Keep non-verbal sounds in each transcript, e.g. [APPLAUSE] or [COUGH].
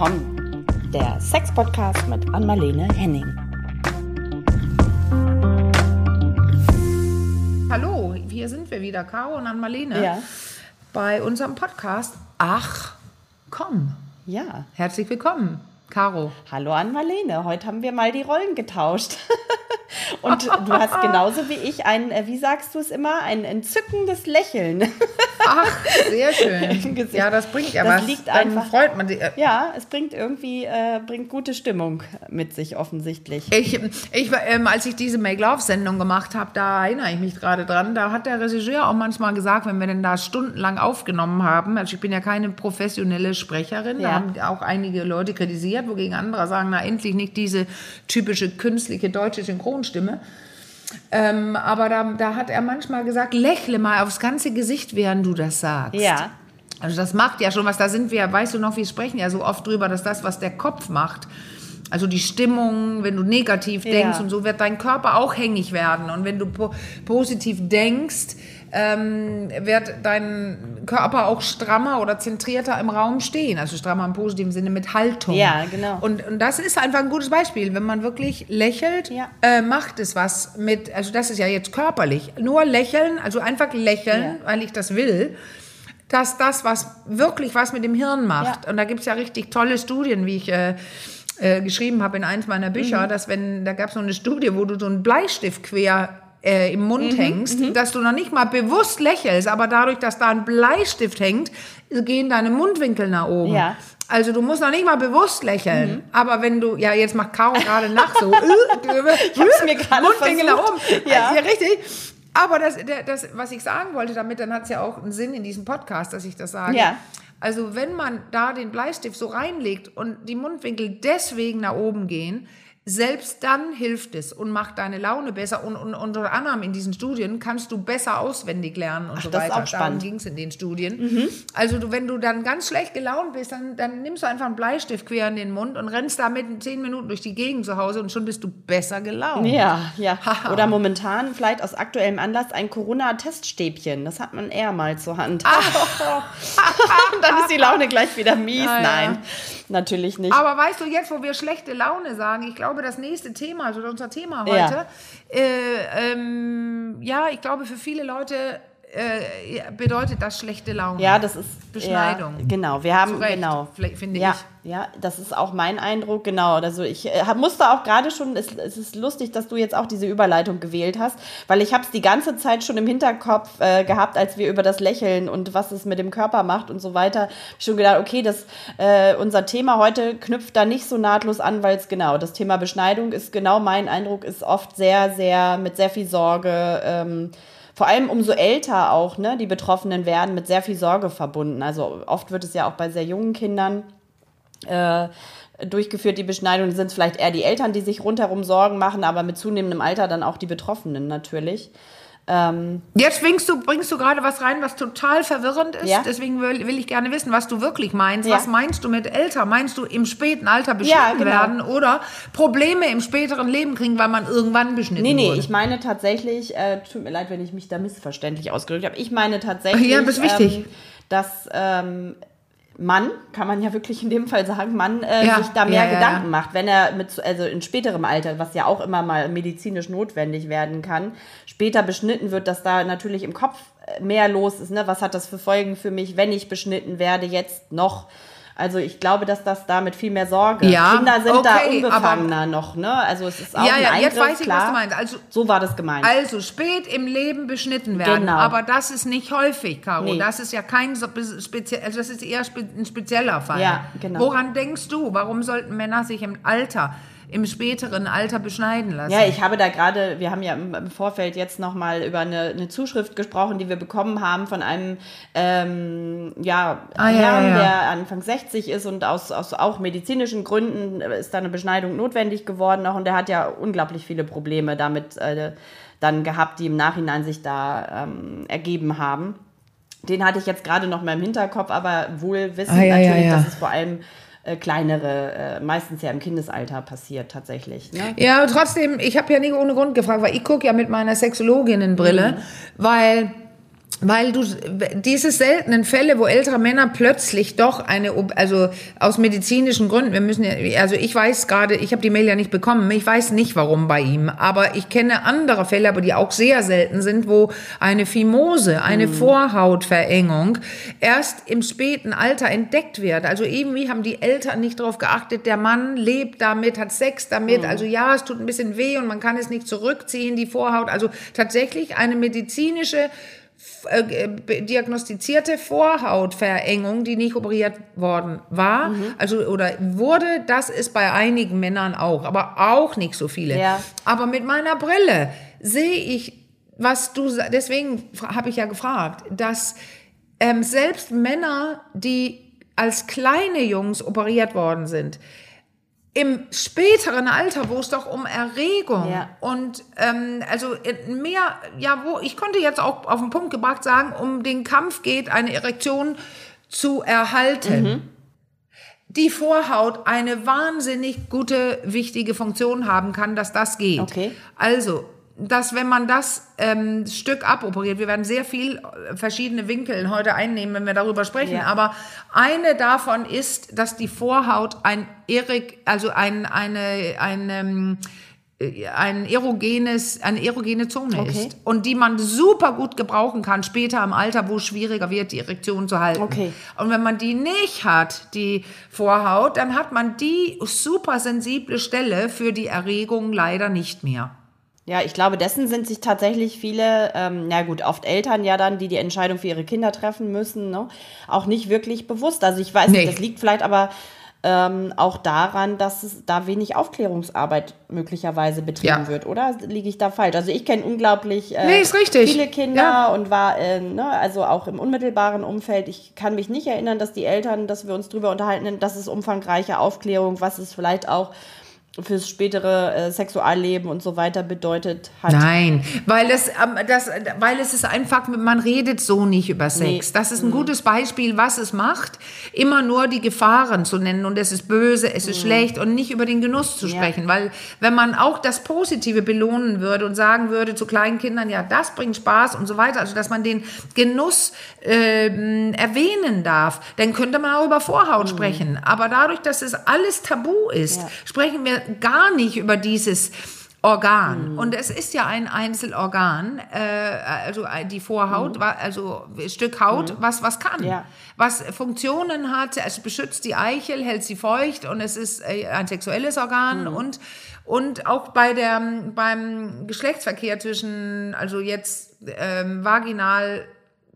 willkommen. Der Sex-Podcast mit Anmalene Henning. Hallo, hier sind wir wieder, Caro und Anmalene, Ja. bei unserem Podcast Ach, komm. Ja. Herzlich willkommen, Caro. Hallo Anmalene. Heute haben wir mal die Rollen getauscht. [LAUGHS] Und du hast genauso wie ich ein, äh, wie sagst du es immer, ein entzückendes Lächeln. Ach, sehr [LAUGHS] schön. Ja, das bringt ja Das was. liegt Dann einfach- freut man sich. Ja, es bringt irgendwie, äh, bringt gute Stimmung mit sich offensichtlich. Ich, ich, ähm, als ich diese Make-Love-Sendung gemacht habe, da erinnere ich mich gerade dran, da hat der Regisseur auch manchmal gesagt, wenn wir denn da stundenlang aufgenommen haben, also ich bin ja keine professionelle Sprecherin, da Ja. haben auch einige Leute kritisiert, wogegen andere sagen, na endlich nicht diese typische künstliche deutsche Synchronstimme. Ähm, aber da, da hat er manchmal gesagt, lächle mal aufs ganze Gesicht, während du das sagst. Ja. Also das macht ja schon was. Da sind wir, weißt du noch, wir sprechen ja so oft drüber, dass das, was der Kopf macht, also die Stimmung, wenn du negativ Ja. denkst und so, wird dein Körper auch hängig werden. Und wenn du po positiv denkst, ähm, wird dein Körper auch strammer oder zentrierter im Raum stehen. Also strammer im positiven Sinne mit Haltung. Ja, genau. Und, und das ist einfach ein gutes Beispiel. Wenn man wirklich lächelt, Ja. äh, macht es was mit, also das ist ja jetzt körperlich. Nur lächeln, also einfach lächeln, Ja. weil ich das will dass das was wirklich was mit dem Hirn macht. Ja. Und da gibt es ja richtig tolle Studien, wie ich äh, äh, geschrieben habe in eins meiner Bücher, Mhm. dass wenn, da gab es so eine Studie, wo du so einen Bleistift quer äh, im Mhm, Mund hängst, dass du noch nicht mal bewusst lächelst, aber dadurch, dass da ein Bleistift hängt, gehen deine Mundwinkel nach oben. Ja. Also du musst noch nicht mal bewusst lächeln, Mhm. aber wenn du, ja jetzt macht Caro [LAUGHS] gerade nach so, Ich hab's mir gerade Mundwinkel nach oben. versucht. Ja. ja, richtig. Aber das, das, was ich sagen wollte damit, dann hat es ja auch einen Sinn in diesem Podcast, dass ich das sage. Ja. Also wenn man da den Bleistift so reinlegt und die Mundwinkel deswegen nach oben gehen, selbst dann hilft es und macht deine Laune besser. Und, und unter anderem in diesen Studien kannst du besser auswendig lernen und so das ist weiter. auch spannend. Mhm. Darum ging es in den Studien. Also du, wenn du dann ganz schlecht gelaunt bist, dann, dann nimmst du einfach einen Bleistift quer in den Mund und rennst damit in zehn Minuten durch die Gegend zu Hause und schon bist du besser gelaunt. Ja, ja. Oder momentan vielleicht aus aktuellem Anlass ein Corona-Teststäbchen. Das hat man eher mal zur Hand. [LAUGHS] Dann ist die Laune gleich wieder mies. Ja, ja. Natürlich nicht. Aber weißt du, jetzt, wo wir schlechte Laune sagen, ich glaube, das nächste Thema, also unser Thema Ja. heute, äh, ähm, ja, ich glaube, für viele Leute äh, bedeutet das schlechte Laune. Ja, das ist Beschneidung. Ja, genau, wir haben Zu Recht, genau. finde ja, ich. Ja, das ist auch mein Eindruck, genau. Also ich äh, hab- musste auch gerade schon, es, es ist lustig, dass du jetzt auch diese Überleitung gewählt hast, weil ich habe es die ganze Zeit schon im Hinterkopf äh, gehabt, als wir über das Lächeln und was es mit dem Körper macht und so weiter. Schon gedacht, okay, das äh, unser Thema heute knüpft da nicht so nahtlos an, weil es genau das Thema Beschneidung ist genau mein Eindruck ist oft sehr, sehr mit sehr viel Sorge. Ähm, vor allem umso älter auch, ne, die Betroffenen werden mit sehr viel Sorge verbunden. Also oft wird es ja auch bei sehr jungen Kindern äh, durchgeführt, die Beschneidung. Sind es vielleicht eher die Eltern, die sich rundherum Sorgen machen, aber mit zunehmendem Alter dann auch die Betroffenen natürlich. Ähm, Jetzt bringst du, bringst du gerade was rein, was total verwirrend ist. Ja. Deswegen will, will ich gerne wissen, was du wirklich meinst. Ja. Was meinst du mit älter? Meinst du im späten Alter beschnitten Ja, genau. werden oder Probleme im späteren Leben kriegen, weil man irgendwann beschnitten nee, nee, wurde? ich meine tatsächlich, äh, tut mir leid, wenn ich mich da missverständlich ausgedrückt habe. Ich meine tatsächlich, Ja, das ist wichtig. Ähm, dass ähm, Mann, kann man ja wirklich in dem Fall sagen, Mann äh, Ja, sich da mehr ja, Gedanken ja. macht, wenn er mit, also in späterem Alter, was ja auch immer mal medizinisch notwendig werden kann, später beschnitten wird, dass da natürlich im Kopf äh, mehr los ist. Ne? Was hat das für Folgen für mich, wenn ich beschnitten werde, jetzt noch? Also ich glaube, dass das da mit viel mehr Sorge. Ja, Kinder sind da okay, unbefangener noch, ne? Also es ist auch Ja, ein ja, Eingriff, jetzt weiß ich, klar. was du meinst. Also- so war das gemeint. Also spät im Leben beschnitten werden. Genau. Aber das ist nicht häufig, Caro. Nee. Das ist ja kein so speziell, also das ist eher spe ein spezieller Fall. Ja, genau. Woran denkst du? Warum sollten Männer sich im Alter, im späteren Alter beschneiden lassen? Ja, ich habe da gerade, wir haben ja im Vorfeld jetzt nochmal über eine, eine Zuschrift gesprochen, die wir bekommen haben von einem ähm, ja, Ah, Herrn, ja, ja. der Anfang 60 ist und aus, aus auch medizinischen Gründen ist da eine Beschneidung notwendig geworden noch und der hat ja unglaublich viele Probleme damit äh, dann gehabt, die im Nachhinein sich da ähm, ergeben haben. Den hatte ich jetzt gerade noch mal im Hinterkopf, aber wohl wissend Ah, ja, natürlich, dass es vor allem äh, kleinere, äh, meistens ja im Kindesalter passiert tatsächlich. Ne? Ja, aber trotzdem, ich habe ja nicht ohne Grund gefragt, weil ich gucke ja mit meiner Sexologinnenbrille, Mhm. weil weil du diese seltenen Fälle, wo ältere Männer plötzlich doch eine, also aus medizinischen Gründen, wir müssen ja, also ich weiß gerade, ich habe die Mail ja nicht bekommen, ich weiß nicht warum bei ihm, aber ich kenne andere Fälle, aber die auch sehr selten sind, wo eine Phimose, eine mhm. Vorhautverengung erst im späten Alter entdeckt wird. Also irgendwie haben die Eltern nicht darauf geachtet, der Mann lebt damit, hat Sex damit, mhm. also ja, es tut ein bisschen weh und man kann es nicht zurückziehen, die Vorhaut, also tatsächlich eine medizinische diagnostizierte Vorhautverengung, die nicht operiert worden war, mhm. also oder wurde, das ist bei einigen Männern auch, aber auch nicht so viele. Ja. Aber mit meiner Brille sehe ich, was du, deswegen habe ich ja gefragt, dass ähm, selbst Männer, die als kleine Jungs operiert worden sind, im späteren Alter, wo es doch um Erregung ja. und ähm, also mehr, ja, wo ich konnte jetzt auch auf den Punkt gebracht sagen, um den Kampf geht, eine Erektion zu erhalten. Mhm. Die Vorhaut eine wahnsinnig gute, wichtige Funktion haben kann, dass das geht. Okay. Also dass wenn man das ähm, Stück aboperiert, wir werden sehr viel äh, verschiedene Winkel heute einnehmen, wenn wir darüber sprechen, ja. aber eine davon ist, dass die Vorhaut ein Erik, also ein, eine, eine, ähm, äh, ein erogenes, eine erogene Zone okay. ist und die man super gut gebrauchen kann später im Alter, wo es schwieriger wird, die Erektion zu halten. Okay. Und wenn man die nicht hat, die Vorhaut, dann hat man die super sensible Stelle für die Erregung leider nicht mehr. Ja, ich glaube, dessen sind sich tatsächlich viele, ähm, na gut, oft Eltern ja dann, die die Entscheidung für ihre Kinder treffen müssen, ne, auch nicht wirklich bewusst. Also ich weiß nee. nicht, das liegt vielleicht aber ähm, auch daran, dass es da wenig Aufklärungsarbeit möglicherweise betrieben ja. wird, oder liege ich da falsch? Also ich kenne unglaublich äh, nee, viele Kinder ja. und war äh, ne, also auch im unmittelbaren Umfeld. Ich kann mich nicht erinnern, dass die Eltern, dass wir uns darüber unterhalten, dass es umfangreiche Aufklärung, was es vielleicht auch fürs spätere äh, Sexualleben und so weiter bedeutet hat. Nein, weil es, ähm, das, weil es ist einfach, man redet so nicht über Sex. Nee. Das ist ein mhm. gutes Beispiel, was es macht, immer nur die Gefahren zu nennen und es ist böse, es ist mhm. schlecht und nicht über den Genuss zu sprechen. Ja. Weil wenn man auch das Positive belohnen würde und sagen würde zu kleinen Kindern, ja, das bringt Spaß und so weiter, also dass man den Genuss äh, erwähnen darf, dann könnte man auch über Vorhaut mhm. sprechen. Aber dadurch, dass es alles tabu ist, ja. sprechen wir gar nicht über dieses Organ. Mhm. Und es ist ja ein Einzelorgan, äh, also die Vorhaut, mhm. also Stück Haut, mhm. was was kann, ja. was Funktionen hat. Es beschützt die Eichel, hält sie feucht und es ist äh, ein sexuelles Organ mhm. und und auch bei der beim Geschlechtsverkehr zwischen also jetzt ähm, vaginal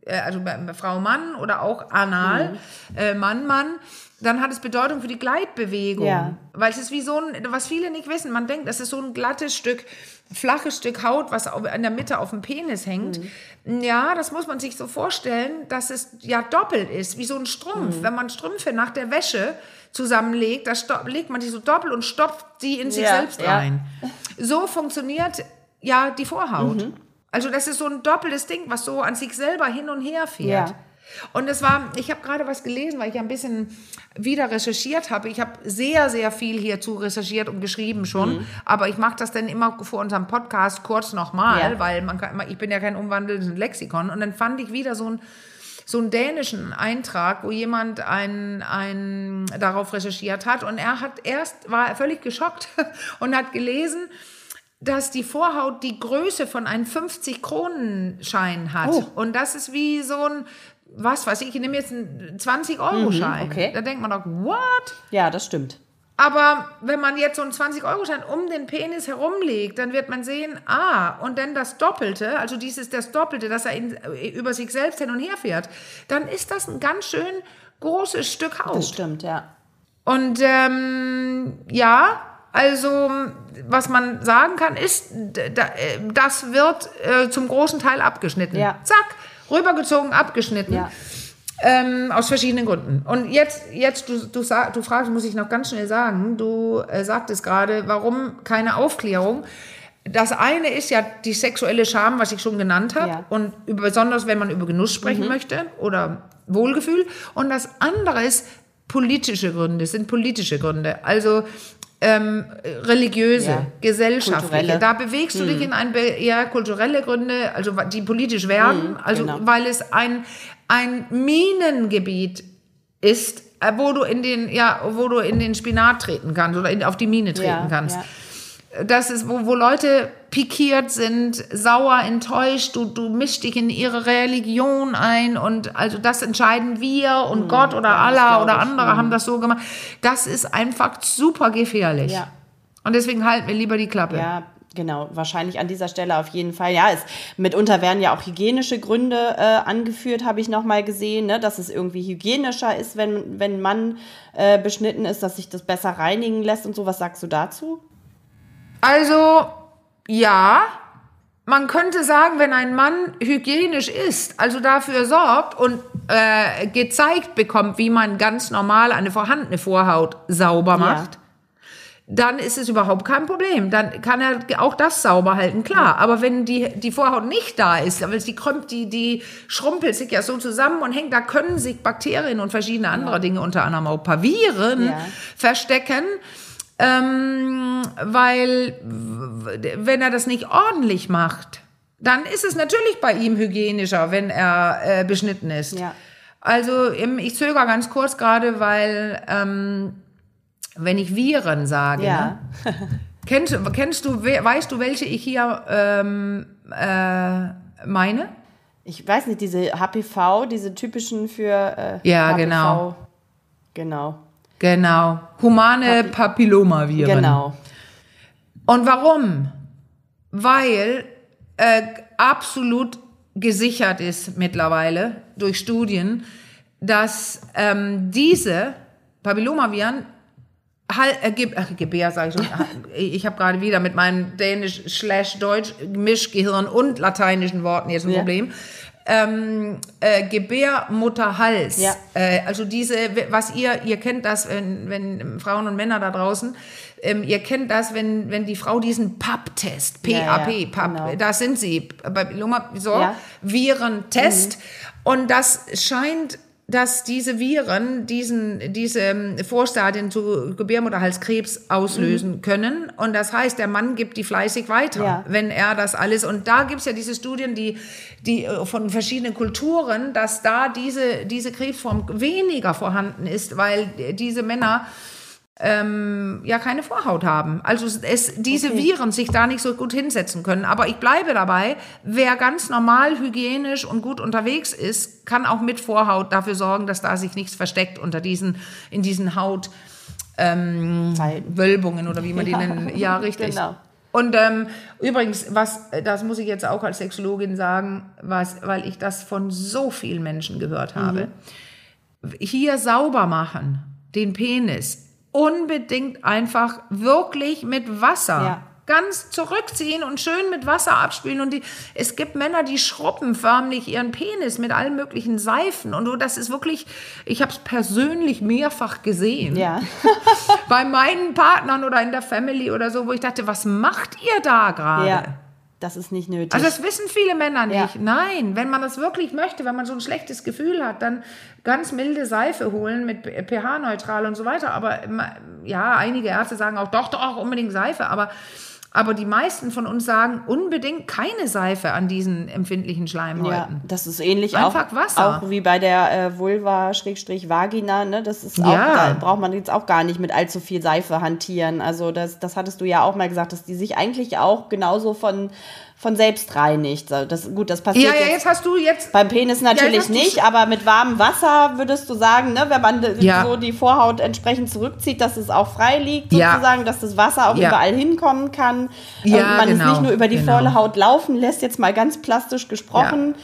äh, also Frau Mann oder auch anal mhm. äh, Mann Mann dann hat es Bedeutung für die Gleitbewegung. Ja. Weil es ist wie so ein, was viele nicht wissen, man denkt, das ist so ein glattes Stück, flaches Stück Haut, was in der Mitte auf dem Penis hängt. Mhm. Ja, das muss man sich so vorstellen, dass es ja doppelt ist, wie so ein Strumpf. Mhm. Wenn man Strümpfe nach der Wäsche zusammenlegt, da legt man die so doppelt und stopft die in sich ja, selbst rein. Ja. So funktioniert ja die Vorhaut. Mhm. Also das ist so ein doppeltes Ding, was so an sich selber hin und her fährt. Ja. Und es war, ich habe gerade was gelesen, weil ich ein bisschen wieder recherchiert habe. Ich habe sehr, sehr viel hierzu recherchiert und geschrieben schon. Mhm. Aber ich mache das dann immer vor unserem Podcast kurz nochmal, ja. weil man kann, ich bin ja kein umwandelndes Lexikon. Und dann fand ich wieder so ein so einen dänischen Eintrag, wo jemand ein, ein, darauf recherchiert hat und er hat erst, war völlig geschockt [LAUGHS] und hat gelesen, dass die Vorhaut die Größe von einem 50-Kronen-Schein hat. Oh. Und das ist wie so ein, was weiß ich, ich nehme jetzt einen 20-Euro-Schein. Mhm, okay. Da denkt man doch, what? Ja, das stimmt. Aber wenn man jetzt so einen 20-Euro-Schein um den Penis herumlegt, dann wird man sehen, ah, und dann das Doppelte, also dieses das Doppelte, dass er in, äh, über sich selbst hin und her fährt, dann ist das ein ganz schön großes Stück Haut. Das stimmt, ja. Und ähm, ja, also was man sagen kann, ist, äh, das wird äh, zum großen Teil abgeschnitten. Ja. Zack rübergezogen, abgeschnitten. Ja. Ähm, aus verschiedenen Gründen. Und jetzt, jetzt du, du, du fragst, muss ich noch ganz schnell sagen, du äh, sagtest gerade, warum keine Aufklärung? Das eine ist ja die sexuelle Scham, was ich schon genannt habe. Ja. Und über, besonders, wenn man über Genuss sprechen mhm. möchte oder Wohlgefühl. Und das andere ist politische Gründe, sind politische Gründe. Also ähm, religiöse, Ja. gesellschaftliche. Kulturelle. Da bewegst du dich in ein eher kulturelle Gründe, also die politisch werden, also genau. weil es ein, ein Minengebiet ist, äh, wo du in den, ja, wo du in den Spinat treten kannst oder in, auf die Mine treten Ja, kannst. ja. Das ist, wo, wo Leute pikiert sind, sauer, enttäuscht, du, du mischst dich in ihre Religion ein und also das entscheiden wir und Gott oder Allah oder andere haben das so gemacht. Das ist einfach super gefährlich. Ja. Und deswegen halten wir lieber die Klappe. Ja, genau. Wahrscheinlich an dieser Stelle auf jeden Fall. Ja, es, mitunter werden ja auch hygienische Gründe äh, angeführt, habe ich noch mal gesehen, ne? dass es irgendwie hygienischer ist, wenn, wenn Mann äh, beschnitten ist, dass sich das besser reinigen lässt und so. Was sagst du dazu? Also, ja, man könnte sagen, wenn ein Mann hygienisch ist, also dafür sorgt und äh, gezeigt bekommt, wie man ganz normal eine vorhandene Vorhaut sauber macht, dann ist es überhaupt kein Problem. Dann kann er auch das sauber halten, klar. Aber wenn die, die Vorhaut nicht da ist, aber die krümmt, die, die schrumpelt sich ja so zusammen und hängt, da können sich Bakterien und verschiedene andere Dinge, unter anderem auch ein paar Viren, Ja. verstecken. Ähm, weil wenn er das nicht ordentlich macht, dann ist es natürlich bei ihm hygienischer, wenn er äh, beschnitten ist. Ja. Also ähm, ich zögere ganz kurz gerade, weil ähm, wenn ich Viren sage, Ja. ne? [LAUGHS] kennst, kennst du, we- weißt du, welche ich hier ähm, äh, meine? Ich weiß nicht, diese HPV, diese typischen für äh, Ja, HPV. genau. Genau. Genau, humane Papillomaviren. Genau. Und warum? Weil äh, absolut gesichert ist mittlerweile durch Studien, dass ähm, diese Papillomaviren Hal- äh, Ge ach, Gebär, sage ich schon. [LAUGHS] Ich habe gerade wieder mit meinem Dänisch-Slash-Deutsch-Mischgehirn und lateinischen Worten jetzt ein Ja. Problem. Ähm, äh, Gebärmutterhals. Ja. Äh, also diese, was ihr, ihr kennt das, wenn, wenn Frauen und Männer da draußen, ähm, ihr kennt das, wenn, wenn die Frau diesen PAP-Test, Ja, PAP, ja, PAP, genau. da sind sie, bei Loma, so, Ja. Mhm. Virentest. Und das scheint, dass diese Viren diesen, diese ähm, Vorstadien zu Gebärmutterhalskrebs auslösen können. Und das heißt, der Mann gibt die fleißig weiter, Ja. wenn er das alles. Und da gibt's ja diese Studien, die, die äh, von verschiedenen Kulturen, dass da diese, diese Krebsform weniger vorhanden ist, weil diese Männer ähm, ja keine Vorhaut haben. Also es, diese Okay. Viren sich da nicht so gut hinsetzen können. Aber ich bleibe dabei, wer ganz normal, hygienisch und gut unterwegs ist, kann auch mit Vorhaut dafür sorgen, dass da sich nichts versteckt unter diesen, in diesen Haut, Zeiten. Wölbungen oder wie man die Ja, nennen. Ja, richtig. genau. Und ähm, übrigens, was, das muss ich jetzt auch als Sexologin sagen, was, weil ich das von so vielen Menschen gehört habe. Hier sauber machen, den Penis, unbedingt einfach wirklich mit Wasser. Ja. Ganz zurückziehen und schön mit Wasser abspülen. Und die, es gibt Männer, die schrubben förmlich ihren Penis mit allen möglichen Seifen. Und so, das ist wirklich, ich habe es persönlich mehrfach gesehen Ja. [LAUGHS] bei meinen Partnern oder in der Family oder so, wo ich dachte, was macht ihr da gerade? ja. Das ist nicht nötig. Also das wissen viele Männer nicht. Ja. Nein, wenn man das wirklich möchte, wenn man so ein schlechtes Gefühl hat, dann ganz milde Seife holen mit pH-neutral und so weiter. Aber ja, einige Ärzte sagen auch, doch, doch, unbedingt Seife. Aber, aber die meisten von uns sagen unbedingt keine Seife an diesen empfindlichen ja, Schleimhäuten. das ist ähnlich Einfach auch, Wasser. auch wie bei der äh, Vulva-Vagina. Ne? Das ist auch, Ja. da braucht man jetzt auch gar nicht mit allzu viel Seife hantieren. Also das, das hattest du ja auch mal gesagt, dass die sich eigentlich auch genauso von, von selbst reinigt. Das, gut, das passiert Ja, ja, jetzt jetzt hast du jetzt Beim Penis Ja, natürlich ist- nicht, aber mit warmem Wasser würdest du sagen, ne, wenn man Ja. so die Vorhaut entsprechend zurückzieht, dass es auch frei liegt, Ja. sozusagen, dass das Wasser auch Ja. überall hinkommen kann. Ja, und man es genau, nicht nur über die genau. volle Haut laufen lässt, jetzt mal ganz plastisch gesprochen,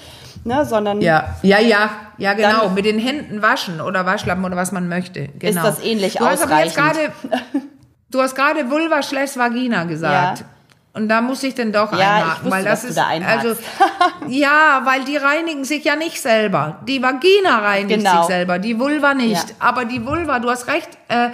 ne, sondern Ja, ja, ja, ja, genau. Mit den Händen waschen oder Waschlappen oder was man möchte. Genau. das ähnlich du hast ausreichend. gerade, [LAUGHS] du hast gerade Vulva slash Vagina gesagt. Ja. Und da muss ich denn doch Ja, einhaken, wusste, weil das ist da also [LAUGHS] ja, weil die reinigen sich ja nicht selber. Die Vagina reinigt Genau. sich selber, die Vulva nicht. Ja. Aber die Vulva, du hast recht, äh,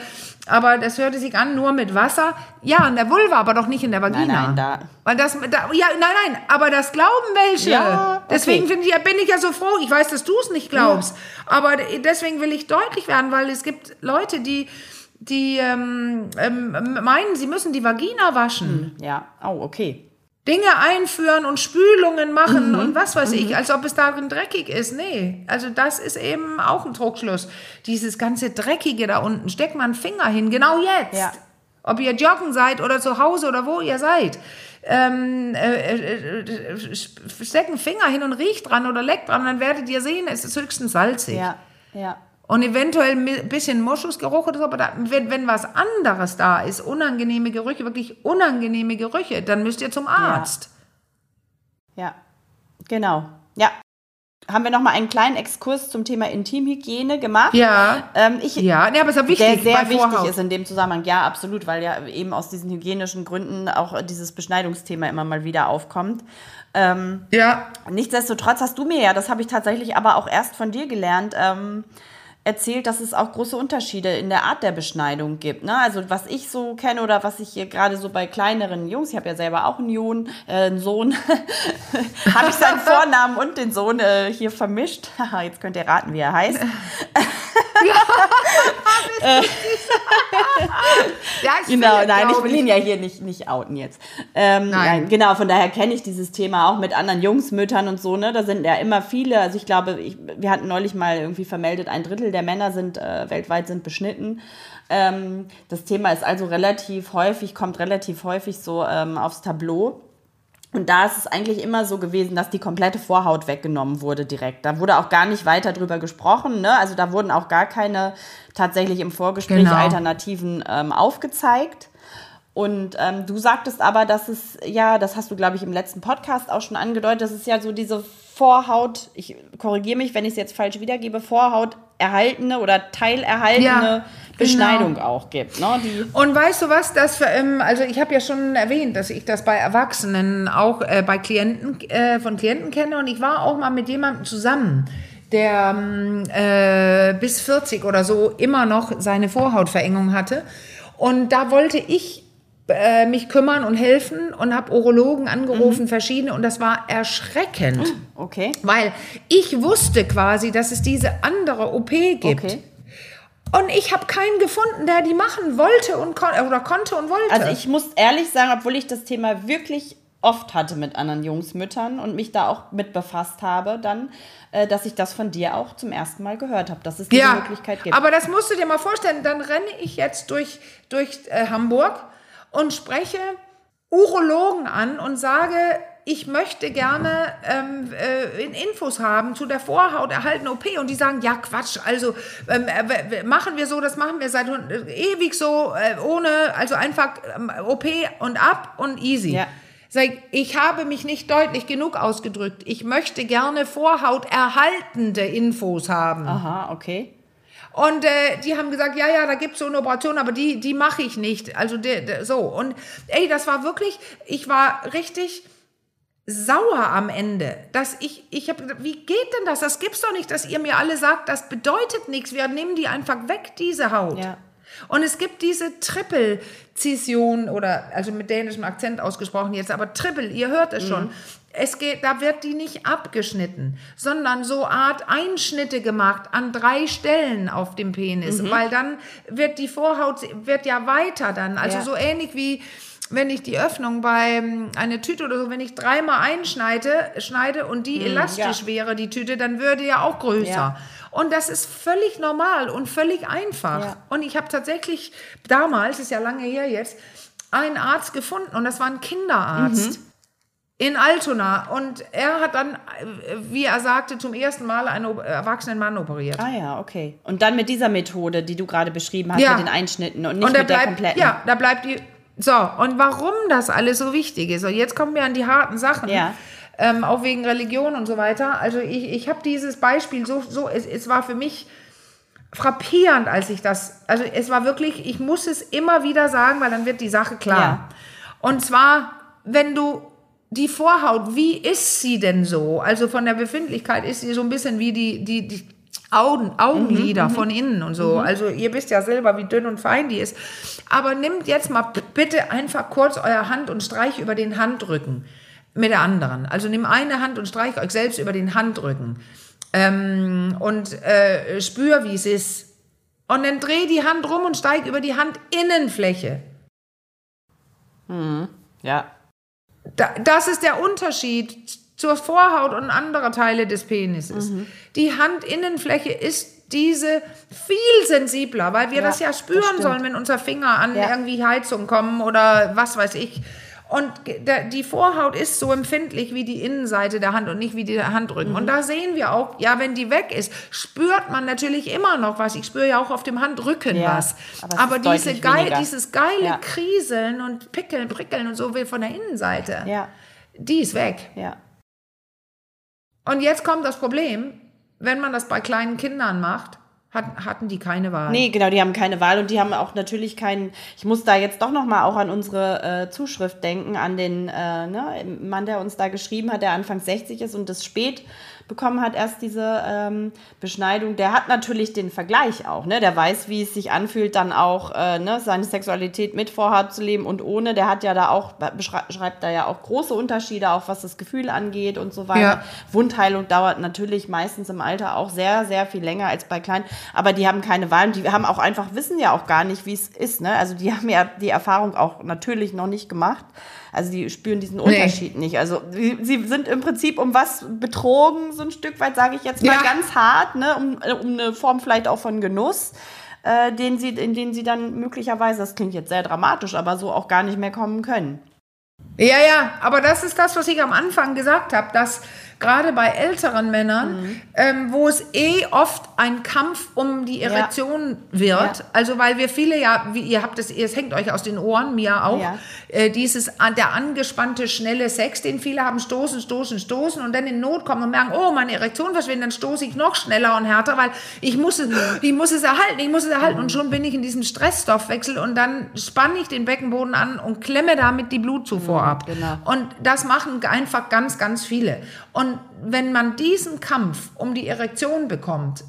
aber das hörte sich an nur mit Wasser. Ja, in der Vulva, aber doch nicht in der Vagina. Nein, nein, da- Weil das, da, ja, nein, nein, aber das glauben welche. Ja, okay. Deswegen ich, bin ich ja so froh. Ich weiß, dass du es nicht glaubst. Aber deswegen will ich deutlich werden, weil es gibt Leute, die, die ähm, ähm, meinen, sie müssen die Vagina waschen. Ja, oh, okay. Dinge einführen und Spülungen machen und was weiß ich, als ob es darin dreckig ist. Nee, also das ist eben auch ein Druckschluss. Dieses ganze Dreckige da unten, steckt mal einen Finger hin, genau jetzt. Ja. Ob ihr joggen seid oder zu Hause oder wo ihr seid. Ähm, äh, äh, äh, steckt einen Finger hin und riecht dran oder leckt dran, dann werdet ihr sehen, es ist höchstens salzig. Ja, ja. Und eventuell ein bisschen Moschusgeruch oder so, aber da, wenn, wenn was anderes da ist, unangenehme Gerüche, wirklich unangenehme Gerüche, dann müsst ihr zum Arzt. Ja, genau. Ja. Haben wir noch mal einen kleinen Exkurs zum Thema Intimhygiene gemacht? Ja. Ähm, ich, Ja, nee, aber ist ja wichtig der sehr wichtig Vorhaut. ist in dem Zusammenhang. Ja, absolut, weil ja eben aus diesen hygienischen Gründen auch dieses Beschneidungsthema immer mal wieder aufkommt. Ähm, Ja, Nichtsdestotrotz hast du mir ja, das habe ich tatsächlich aber auch erst von dir gelernt, ähm, erzählt, dass es auch große Unterschiede in der Art der Beschneidung gibt. Ne? Also was ich so kenne oder was ich hier gerade so bei kleineren Jungs, ich habe ja selber auch einen, Jun, äh, einen Sohn, [LAUGHS] habe ich seinen [LAUGHS] Vornamen und den Sohn äh, hier vermischt. [LAUGHS] Jetzt könnt ihr raten, wie er heißt. [LAUGHS] ja ich Genau, finde, nein, ich will ihn ja hier nicht, nicht outen jetzt. Ähm, nein. Nein. genau, von daher kenne ich dieses Thema auch mit anderen Jungsmüttern und so, ne? Da sind ja immer viele, also ich glaube, ich, wir hatten neulich mal irgendwie vermeldet, ein Drittel der Männer sind äh, weltweit sind beschnitten. Ähm, das Thema ist also relativ häufig, kommt relativ häufig so ähm, aufs Tableau. Und da ist es eigentlich immer so gewesen, dass die komplette Vorhaut weggenommen wurde direkt. Da wurde auch gar nicht weiter drüber gesprochen. Ne? Also da wurden auch gar keine tatsächlich im Vorgespräch Genau. Alternativen ähm, aufgezeigt. Und ähm, du sagtest aber, dass es, ja, das hast du, glaube ich, im letzten Podcast auch schon angedeutet, dass es ja so diese Vorhaut, ich korrigiere mich, wenn ich es jetzt falsch wiedergebe, Vorhaut erhaltene oder teilerhaltene Ja, Beschneidung auch gibt. Ne? Und weißt du was, das, ähm, also ich habe ja schon erwähnt, dass ich das bei Erwachsenen auch äh, bei Klienten, äh, von Klienten kenne und ich war auch mal mit jemandem zusammen, der ähm, äh, bis 40 oder so immer noch seine Vorhautverengung hatte. Und da wollte ich äh, mich kümmern und helfen und habe Urologen angerufen, verschiedene, und das war erschreckend. okay. Weil ich wusste quasi, dass es diese andere OP gibt. Okay. Und ich habe keinen gefunden, der die machen wollte und kon oder konnte und wollte. Also ich muss ehrlich sagen, obwohl ich das Thema wirklich oft hatte mit anderen Jungsmüttern und mich da auch mit befasst habe, dann, äh, dass ich das von dir auch zum ersten Mal gehört habe, dass es diese ja, Möglichkeit gibt. aber das musst du dir mal vorstellen. Dann renne ich jetzt durch, durch äh, Hamburg und spreche Urologen an und sage, ich möchte gerne ähm, äh, in Infos haben zu der Vorhaut erhaltenen OP und die sagen, ja Quatsch, also ähm, äh, machen wir so, das machen wir seit äh, ewig so, äh, ohne, also einfach ähm, OP und ab und easy. Ja. Sag, ich, ich habe mich nicht deutlich genug ausgedrückt. Ich möchte gerne vorhauterhaltende Infos haben. Aha, okay. Und äh, die haben gesagt, ja, ja, da gibt's so eine Operation, aber die, die mache ich nicht. Also der, der, so. Und ey, das war wirklich, ich war richtig sauer am Ende, dass ich, ich habe wie geht denn das? Das gibt's doch nicht, dass ihr mir alle sagt, das bedeutet nichts. Wir nehmen die einfach weg, diese Haut. Ja. Und es gibt diese Triple-Zision oder, also mit dänischem Akzent ausgesprochen jetzt, aber Triple, ihr hört es schon. Es geht, da wird die nicht abgeschnitten, sondern so Art Einschnitte gemacht an drei Stellen auf dem Penis, weil dann wird die Vorhaut, wird ja weiter dann, also Ja. so ähnlich wie, wenn ich die Öffnung bei einer Tüte oder so, wenn ich dreimal einschneide, schneide und die elastisch ja. wäre, die Tüte, dann würde ja auch größer. Ja. Und das ist völlig normal und völlig einfach. Ja. Und ich habe tatsächlich damals, ist ja lange her jetzt, einen Arzt gefunden und das war ein Kinderarzt. In Altona. Und er hat dann, wie er sagte, zum ersten Mal einen erwachsenen Mann operiert. Ah ja, okay. Und dann mit dieser Methode, die du gerade beschrieben hast, Ja. mit den Einschnitten und nicht und mit der bleibt, kompletten. ja, da bleibt die. So, und warum das alles so wichtig ist. Und jetzt kommen wir an die harten Sachen. Ja. Ähm, auch wegen Religion und so weiter. Also ich, ich habe dieses Beispiel so, so es, es war für mich frappierend, als ich das, also es war wirklich, ich muss es immer wieder sagen, weil dann wird die Sache klar. Ja. Und zwar, wenn du die Vorhaut, wie ist sie denn so? Also von der Befindlichkeit ist sie so ein bisschen wie die, die, die Augen, Augenlider von innen und so. Also ihr wisst ja selber, wie dünn und fein die ist. Aber nimmt jetzt mal bitte einfach kurz eure Hand und streich über den Handrücken mit der anderen. Also nimm eine Hand und streich euch selbst über den Handrücken. Ähm, und äh, spür, wie es ist. Und dann dreh die Hand rum und steig über die Handinnenfläche. Ja. Da, das ist der Unterschied zur Vorhaut und anderer Teile des Penises. Mhm. Die Handinnenfläche ist diese viel sensibler, weil wir Ja, das ja das spüren stimmt. sollen, wenn unser Finger an Ja. irgendwie Heizung kommen oder was weiß ich. Und die Vorhaut ist so empfindlich wie die Innenseite der Hand und nicht wie der Handrücken. Mhm. Und da sehen wir auch, ja, wenn die weg ist, spürt man natürlich immer noch was. Ich spüre ja auch auf dem Handrücken Ja, was. aber Aber, diese geil, dieses geile Ja. Krieseln und Pickeln, Prickeln und so will von der Innenseite, Ja. die ist weg. Ja. Und jetzt kommt das Problem, wenn man das bei kleinen Kindern macht, hat, hatten die keine Wahl. Nee, genau, die haben keine Wahl und die haben auch natürlich keinen. Ich muss da jetzt doch nochmal auch an unsere äh, Zuschrift denken, an den äh, ne, Mann, der uns da geschrieben hat, der Anfang 60 ist und das spät bekommen hat, erst diese ähm, Beschneidung. Der hat natürlich den Vergleich auch, ne? Der weiß, wie es sich anfühlt, dann auch äh, ne, seine Sexualität mit Vorhaut zu leben und ohne. Der hat ja da auch, beschrei- beschreibt da ja auch große Unterschiede, auch was das Gefühl angeht und so weiter. Ja. Wundheilung dauert natürlich meistens im Alter auch sehr, sehr viel länger als bei Kleinen. Aber die haben keine Wahl und die haben auch einfach, wissen ja auch gar nicht, wie es ist. Ne? Also die haben ja die Erfahrung auch natürlich noch nicht gemacht. Also die spüren diesen Unterschied nicht. Also sie, sind im Prinzip um was betrogen, so ein Stück weit, sage ich jetzt mal Ja. ganz hart, ne? um, um eine Form vielleicht auch von Genuss. Äh, den sie, in den sie dann möglicherweise, das klingt jetzt sehr dramatisch, aber so auch gar nicht mehr kommen können. Ja, ja, aber das ist das, was ich am Anfang gesagt habe, dass gerade bei älteren Männern, Mhm. ähm, wo es eh oft ein Kampf um die Erektion wird, Ja. also weil wir viele ja, wie ihr habt es, es hängt euch aus den Ohren, mir auch, Ja. äh, dieses der angespannte schnelle Sex, den viele haben, stoßen, stoßen, stoßen und dann in Not kommen und merken, oh, meine Erektion verschwindet, dann stoße ich noch schneller und härter, weil ich muss es, [LAUGHS] ich muss es erhalten, ich muss es erhalten und schon bin ich in diesem Stressstoffwechsel und dann spanne ich den Beckenboden an und klemme damit die Blutzufuhr ab. genau. Und das machen einfach ganz, ganz viele. Und wenn man diesen Kampf um die Erektion bekommt,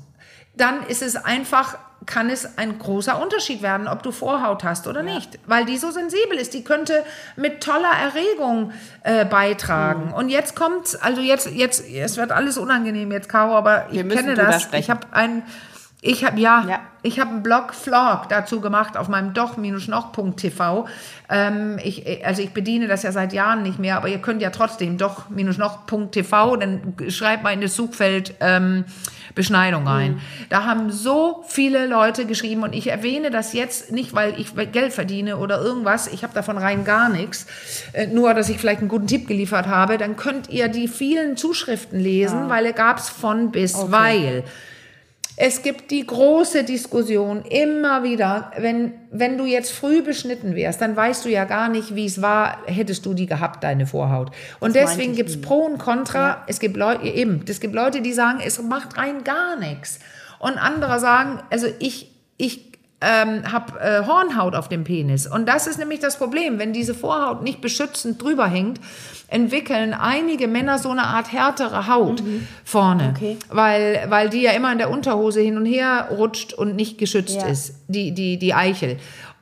dann ist es einfach, kann es ein großer Unterschied werden, ob du Vorhaut hast oder nicht. Weil die so sensibel ist. Die könnte mit toller Erregung äh, Mhm. beitragen. Und jetzt kommt, also jetzt, jetzt, es wird alles unangenehm jetzt, Caro, aber Wir ich kenne das. Ich habe ein, ich habe ja, Ja. ich habe einen Blog Vlog dazu gemacht auf meinem doch-noch.tv. Ähm, ich, also ich bediene das ja seit Jahren nicht mehr, aber ihr könnt ja trotzdem doch-noch.tv, dann schreibt mal in das Suchfeld ähm, Beschneidung rein. Da haben so viele Leute geschrieben und ich erwähne das jetzt nicht, weil ich Geld verdiene oder irgendwas. Ich habe davon rein gar nichts. Äh, nur, dass ich vielleicht einen guten Tipp geliefert habe. Dann könnt ihr die vielen Zuschriften lesen, weil er gab es von bis, weil. Es gibt die große Diskussion immer wieder, wenn, wenn du jetzt früh beschnitten wärst, dann weißt du ja gar nicht, wie es war, hättest du die gehabt, deine Vorhaut. Und meinte deswegen gibt es Pro und Contra. Es gibt Leute, eben, es gibt Leute, die sagen, es macht rein gar nichts. Und andere sagen, also ich, ich ähm, habe äh, Hornhaut auf dem Penis. Und das ist nämlich das Problem. Wenn diese Vorhaut nicht beschützend drüber hängt, entwickeln einige Männer so eine Art härtere Haut vorne. Okay. Weil, weil die ja immer in der Unterhose hin und her rutscht und nicht geschützt Ja. ist, die, die, die Eichel.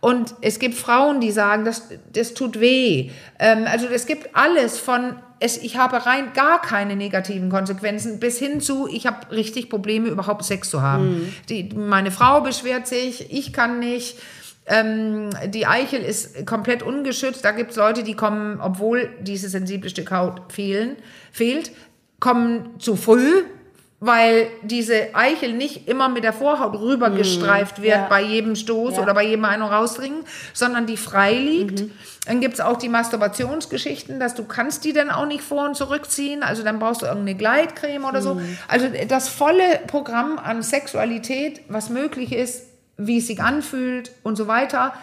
Und es gibt Frauen, die sagen, das, das tut weh. Ähm, also es gibt alles von, es, ich habe rein gar keine negativen Konsequenzen, bis hin zu, ich habe richtig Probleme, überhaupt Sex zu haben. Die, meine Frau beschwert sich, ich kann nicht. Ähm, die Eichel ist komplett ungeschützt. Da gibt es Leute, die kommen, obwohl dieses sensible Stück Haut fehlen, fehlt, kommen zu früh, weil diese Eichel nicht immer mit der Vorhaut rübergestreift wird ja. bei jedem Stoß Ja. oder bei jedem Ein- und Rausdringen, sondern die frei liegt. Dann gibt es auch die Masturbationsgeschichten, dass du kannst die dann auch nicht vor und zurückziehen. Also dann brauchst du irgendeine Gleitcreme oder so. Also das volle Programm an Sexualität, was möglich ist, wie es sich anfühlt und so weiter,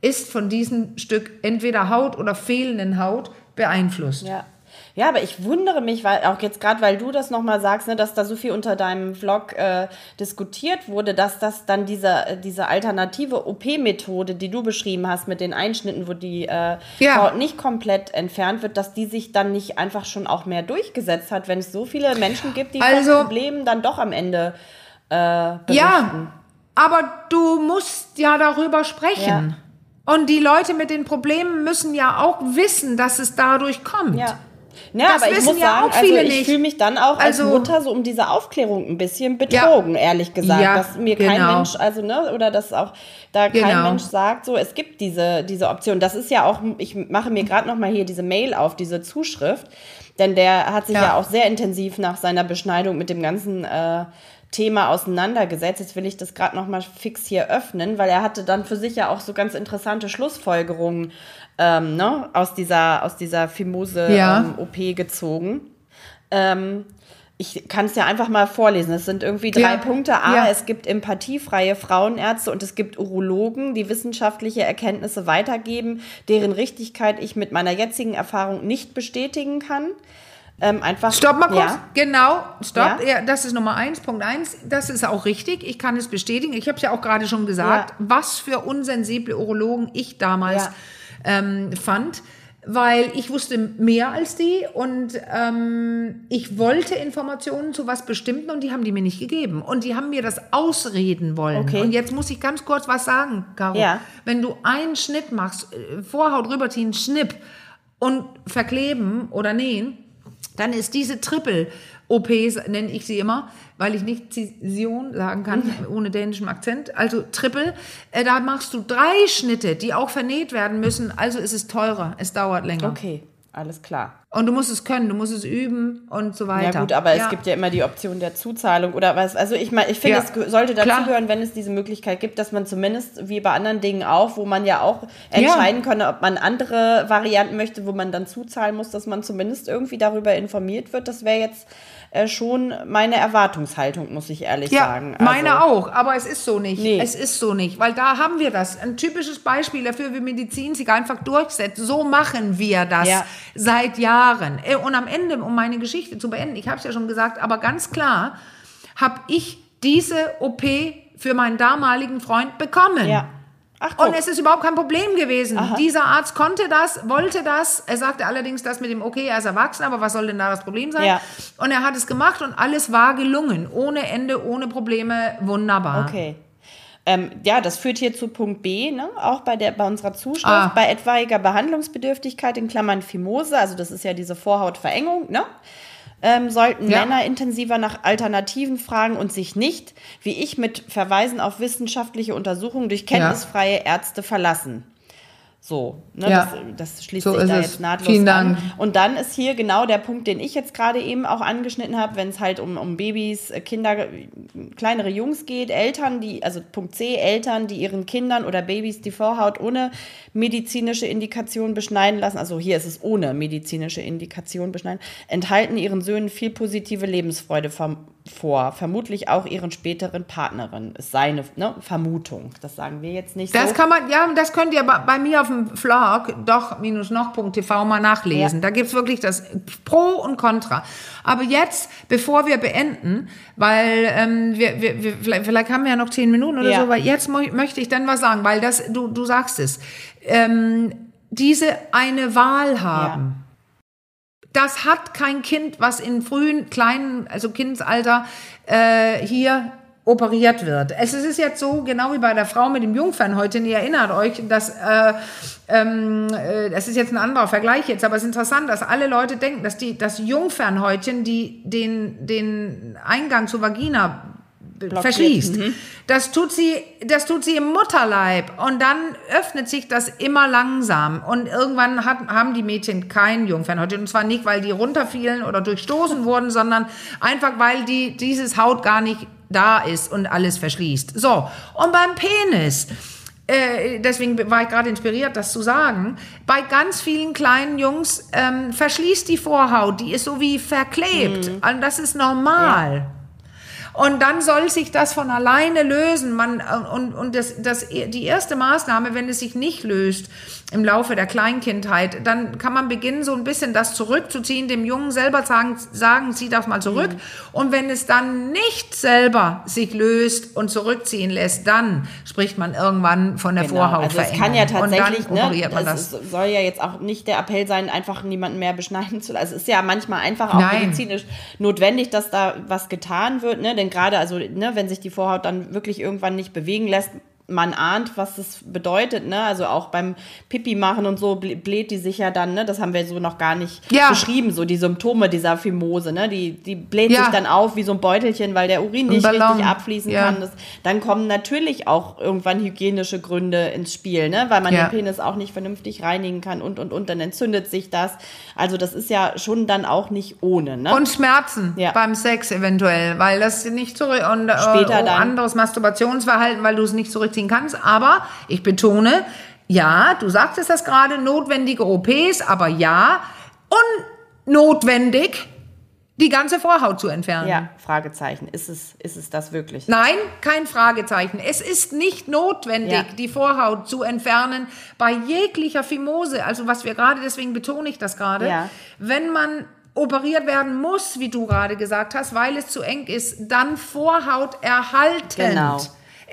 ist von diesem Stück entweder Haut oder fehlenden Haut beeinflusst. Ja. Ja, aber ich wundere mich, weil auch jetzt gerade, weil du das nochmal sagst, ne, dass da so viel unter deinem Vlog äh, diskutiert wurde, dass das dann diese, diese alternative OP-Methode, die du beschrieben hast mit den Einschnitten, wo die äh, Ja. Haut nicht komplett entfernt wird, dass die sich dann nicht einfach schon auch mehr durchgesetzt hat, wenn es so viele Menschen gibt, die Also- von Problemen dann doch am Ende äh, berichten. Ja, aber du musst ja darüber sprechen. Und die Leute mit den Problemen müssen ja auch wissen, dass es dadurch kommt. Ja. Ja, Das aber ich muss ja sagen, auch viele also ich fühle mich dann auch Also- als Mutter so um diese Aufklärung ein bisschen betrogen, ehrlich gesagt, Ja, dass mir kein genau. Mensch, also ne, oder dass auch da kein Genau. Mensch sagt, so es gibt diese diese Option. Das ist ja auch, ich mache mir gerade noch mal hier diese Mail auf, diese Zuschrift, denn der hat sich ja, Ja. auch sehr intensiv nach seiner Beschneidung mit dem ganzen äh, Thema auseinandergesetzt. Jetzt will ich das gerade noch mal fix hier öffnen, weil er hatte dann für sich ja auch so ganz interessante Schlussfolgerungen ähm, ne, aus dieser aus dieser Fimose Ja. ähm, OP gezogen. Ähm, ich kann es ja einfach mal vorlesen. Es sind irgendwie drei Ja. Punkte. A, Ja. es gibt empathiefreie Frauenärzte und es gibt Urologen, die wissenschaftliche Erkenntnisse weitergeben, deren Richtigkeit ich mit meiner jetzigen Erfahrung nicht bestätigen kann. Ähm, einfach. Stopp mal kurz. Ja. Genau, stopp. Ja. Ja. das ist Nummer eins. Punkt eins. Das ist auch richtig. Ich kann es bestätigen. Ich habe es ja auch gerade schon gesagt, Ja. was für unsensible Urologen ich damals. Ähm, fand. Weil ich wusste mehr als die und ähm, ich wollte Informationen zu was Bestimmten und die haben die mir nicht gegeben. Und die haben mir das ausreden wollen. Okay. Und jetzt muss ich ganz kurz was sagen, Caro. Ja. Wenn du einen Schnitt machst, äh, Vorhaut rüberziehen, Schnipp und verkleben oder nähen, dann ist diese Triple-OPs, nenne ich sie immer, weil ich nicht Zision sagen kann, ohne dänischem Akzent. Also Triple, äh, da machst du drei Schnitte, die auch vernäht werden müssen. Also ist es teurer, es dauert länger. Okay, alles klar. Und du musst es können, du musst es üben und so weiter. Ja gut, aber Ja. es gibt ja immer die Option der Zuzahlung oder was. Also ich meine, ich finde, Ja, es sollte klar. dazugehören, wenn es diese Möglichkeit gibt, dass man zumindest wie bei anderen Dingen auch, wo man ja auch entscheiden kann, ob man andere Varianten möchte, wo man dann zuzahlen muss, dass man zumindest irgendwie darüber informiert wird. Das wäre jetzt äh, schon meine Erwartungshaltung, muss ich ehrlich Ja, sagen. Also, meine auch, aber es ist so nicht. Nee. Es ist so nicht, weil da haben wir das. Ein typisches Beispiel dafür, wie Medizin sich einfach durchsetzt. So machen wir das Ja. seit Jahren. Äh, Und am Ende, um meine Geschichte zu beenden, ich habe es ja schon gesagt, aber ganz klar, habe ich diese OP für meinen damaligen Freund bekommen. Ja. Ach, Und es ist überhaupt kein Problem gewesen. Dieser Arzt konnte das, wollte das. Er sagte allerdings das mit dem, okay, er ist erwachsen, aber was soll denn da das Problem sein? Ja. Und er hat es gemacht und alles war gelungen. Ohne Ende, ohne Probleme, wunderbar. Okay. Ähm, ja, das führt hier zu Punkt B, ne? auch bei, der, bei unserer Zuschrift. Ah. Bei etwaiger Behandlungsbedürftigkeit in Klammern Fimose, also das ist ja diese Vorhautverengung, ne? Ähm, sollten Ja. Männer intensiver nach Alternativen fragen und sich nicht, wie ich, mit Verweisen auf wissenschaftliche Untersuchungen durch kenntnisfreie Ärzte verlassen. So, ne, Ja. das, das schließt So sich da es. jetzt nahtlos Vielen an. Dank. Und dann ist hier genau der Punkt, den ich jetzt gerade eben auch angeschnitten habe, wenn es halt um, um Babys, äh, Kinder, äh, kleinere Jungs geht, Eltern, die, also Punkt C, Eltern, die ihren Kindern oder Babys die Vorhaut ohne medizinische Indikation beschneiden lassen, also hier ist es ohne medizinische Indikation beschneiden, enthalten ihren Söhnen viel positive Lebensfreude vom, vor, vermutlich auch ihren späteren Partnerinnen. Ist seine ne, Vermutung. Das sagen wir jetzt nicht Das so. kann man, ja, das könnt ihr bei, bei mir auf dem Vlog doch-noch.tv mal nachlesen. Ja. Da gibt's wirklich das Pro und Contra. Aber jetzt, bevor wir beenden, weil ähm, wir, wir, wir vielleicht, vielleicht haben wir ja noch zehn Minuten oder Ja. so, weil jetzt möchte ich dann was sagen, weil das, du, du sagst es, ähm, diese eine Wahl haben. Das hat kein Kind, was in frühen, kleinen, also Kindesalter äh, hier operiert wird. Es ist jetzt so, genau wie bei der Frau mit dem Jungfernhäutchen, ihr erinnert euch, dass äh, ähm, äh, das ist jetzt ein anderer Vergleich jetzt, aber es ist interessant, dass alle Leute denken, dass die das Jungfernhäutchen, die den den Eingang zur Vagina verschließt. Das tut sie, das tut sie im Mutterleib und dann öffnet sich das immer langsam und irgendwann hat, haben die Mädchen kein Jungfernhäutchen und zwar nicht, weil die runterfielen oder durchstoßen [LAUGHS] wurden, sondern einfach, weil die dieses Haut gar nicht da ist und alles verschließt. So und beim Penis. Äh, deswegen war ich gerade inspiriert, das zu sagen. Bei ganz vielen kleinen Jungs ähm, verschließt die Vorhaut, die ist so wie verklebt. Also das ist normal. Und dann soll sich das von alleine lösen. Man, und und das, das, die erste Maßnahme, wenn es sich nicht löst im Laufe der Kleinkindheit, dann kann man beginnen, so ein bisschen das zurückzuziehen, dem Jungen selber sagen, sagen zieh das mal zurück. Und wenn es dann nicht selber sich löst und zurückziehen lässt, dann spricht man irgendwann von der Genau, also Vorhautverengung. es kann ja tatsächlich, und dann operiert ne, man das das. soll ja jetzt auch nicht der Appell sein, einfach niemanden mehr beschneiden zu lassen. Also es ist ja manchmal einfach auch Nein. medizinisch notwendig, dass da was getan wird, ne? Denn gerade, also, ne, wenn sich die Vorhaut dann wirklich irgendwann nicht bewegen lässt, man ahnt, was das bedeutet, ne? Also auch beim Pipi machen und so bläht die sich ja dann, ne? Das haben wir so noch gar nicht Ja. beschrieben, so die Symptome dieser Fimose, ne? Die, die bläht Ja. sich dann auf wie so ein Beutelchen, weil der Urin nicht richtig abfließen Ja. kann. Das, dann kommen natürlich auch irgendwann hygienische Gründe ins Spiel, ne? Weil man den Penis auch nicht vernünftig reinigen kann und und und dann entzündet sich das. Also das ist ja schon dann auch nicht ohne, ne? Und Schmerzen beim Sex eventuell, weil das nicht zurück und äh, Später oh, dann. anderes Masturbationsverhalten, weil du es nicht zurückziehen kannst. Aber ich betone, ja, du sagtest das gerade, notwendige OPs, aber ja, unnotwendig, die ganze Vorhaut zu entfernen. ja, Fragezeichen. Ist es, ist es das wirklich? Nein, kein Fragezeichen. Es ist nicht notwendig, Ja. die Vorhaut zu entfernen bei jeglicher Fimose. Also was wir gerade, deswegen betone ich das gerade, Ja. wenn man operiert werden muss, wie du gerade gesagt hast, weil es zu eng ist, dann Vorhaut erhaltend. Genau.